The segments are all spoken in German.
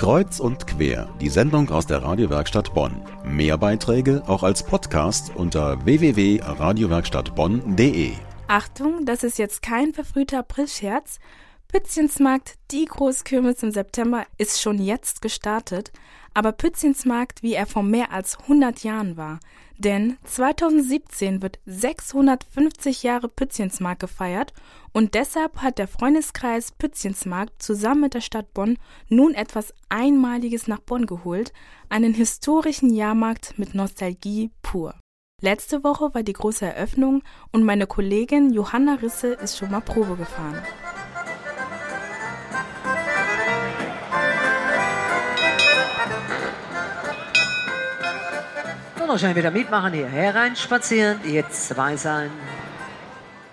Kreuz und quer, die Sendung aus der Radiowerkstatt Bonn. Mehr Beiträge auch als Podcast unter www.radiowerkstattbonn.de. Achtung, das ist jetzt kein verfrühter Aprilscherz. Pützchensmarkt, die Großkirmes im September, ist schon jetzt gestartet. Aber Pützchensmarkt, wie er vor mehr als 100 Jahren war. Denn 2017 wird 650 Jahre Pützchensmarkt gefeiert und deshalb hat der Freundeskreis Pützchensmarkt zusammen mit der Stadt Bonn nun etwas Einmaliges nach Bonn geholt, einen historischen Jahrmarkt mit Nostalgie pur. Letzte Woche war die große Eröffnung und meine Kollegin Johanna Risse ist schon mal Probe gefahren. Noch schnell wieder mitmachen, hier hereinspazieren, jetzt zwei sein.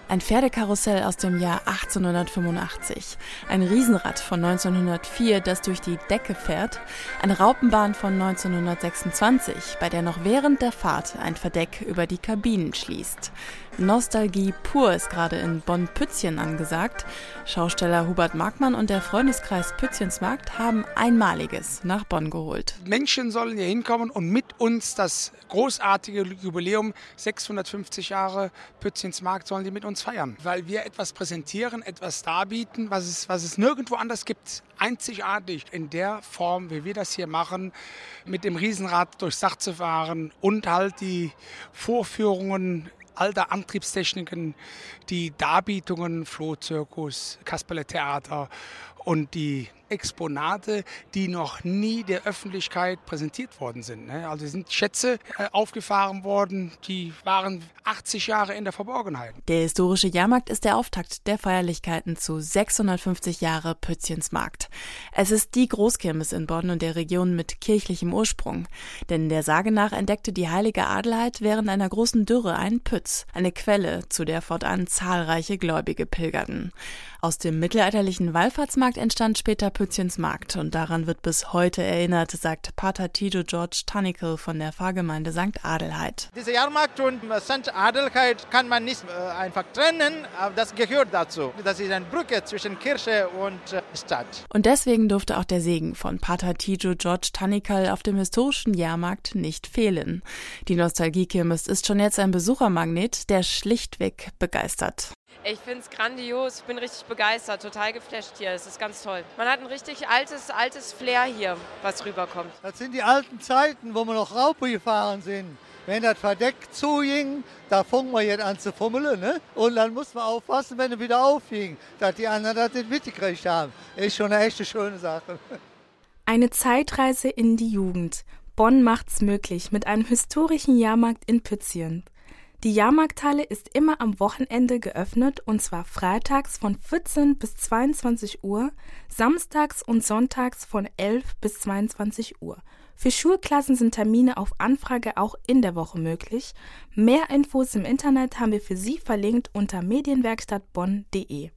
Ein Pferdekarussell aus dem Jahr 1885, ein Riesenrad von 1904, das durch die Decke fährt, eine Raupenbahn von 1926, bei der noch während der Fahrt ein Verdeck über die Kabinen schließt. Nostalgie pur ist gerade in Bonn-Pützchen angesagt. Schausteller Hubert Markmann und der Freundeskreis Pützchensmarkt haben Einmaliges nach Bonn geholt. Menschen sollen hier hinkommen und mit uns das großartige Jubiläum 650 Jahre Pützchensmarkt sollen die mit uns feiern, weil wir etwas präsentieren, etwas darbieten, was es, was es nirgendwo anders gibt. Einzigartig in der Form, wie wir das hier machen, mit dem Riesenrad durchs Dach zu fahren und halt die Vorführungen alter Antriebstechniken, die Darbietungen, Flohzirkus, Kasperle-Theater und die Exponate, die noch nie der Öffentlichkeit präsentiert worden sind. Ne? Also sind Schätze äh, aufgefahren worden, die waren 80 Jahre in der Verborgenheit. Der historische Jahrmarkt ist der Auftakt der Feierlichkeiten zu 650 Jahre Pützchensmarkt. Es ist die Großkirmes in Bonn und der Region mit kirchlichem Ursprung. Denn der Sage nach entdeckte die heilige Adelheid während einer großen Dürre einen Pütz, eine Quelle, zu der fortan zahlreiche Gläubige pilgerten. Aus dem mittelalterlichen Wallfahrtsmarkt entstand später Pützchens Markt und daran wird bis heute erinnert, sagt Pater Tito George Tanikel von der Pfarrgemeinde St. Adelheid. Dieser Jahrmarkt und St. Adelheid kann man nicht äh, einfach trennen, aber das gehört dazu. Das ist eine Brücke zwischen Kirche und äh, Stadt. Und deswegen durfte auch der Segen von Pater Tito George Tanikel auf dem historischen Jahrmarkt nicht fehlen. Die Nostalgiekirmes ist schon jetzt ein Besuchermagnet, der schlichtweg begeistert. Ich finde es grandios, bin richtig begeistert, total geflasht hier. Es ist ganz toll. Man hat ein richtig altes, altes Flair hier, was rüberkommt. Das sind die alten Zeiten, wo wir noch Raupe gefahren sind. Wenn das Verdeck zuging, da fangen wir jetzt an zu fummeln. Ne? Und dann muss man aufpassen, wenn er wieder aufhing, dass die anderen das nicht mitgekriegt haben. Ist schon eine echte schöne Sache. Eine Zeitreise in die Jugend. Bonn macht's möglich mit einem historischen Jahrmarkt in Pützchen. Die Jahrmarkthalle ist immer am Wochenende geöffnet und zwar freitags von 14 bis 22 Uhr, samstags und sonntags von 11 bis 22 Uhr. Für Schulklassen sind Termine auf Anfrage auch in der Woche möglich. Mehr Infos im Internet haben wir für Sie verlinkt unter medienwerkstattbonn.de.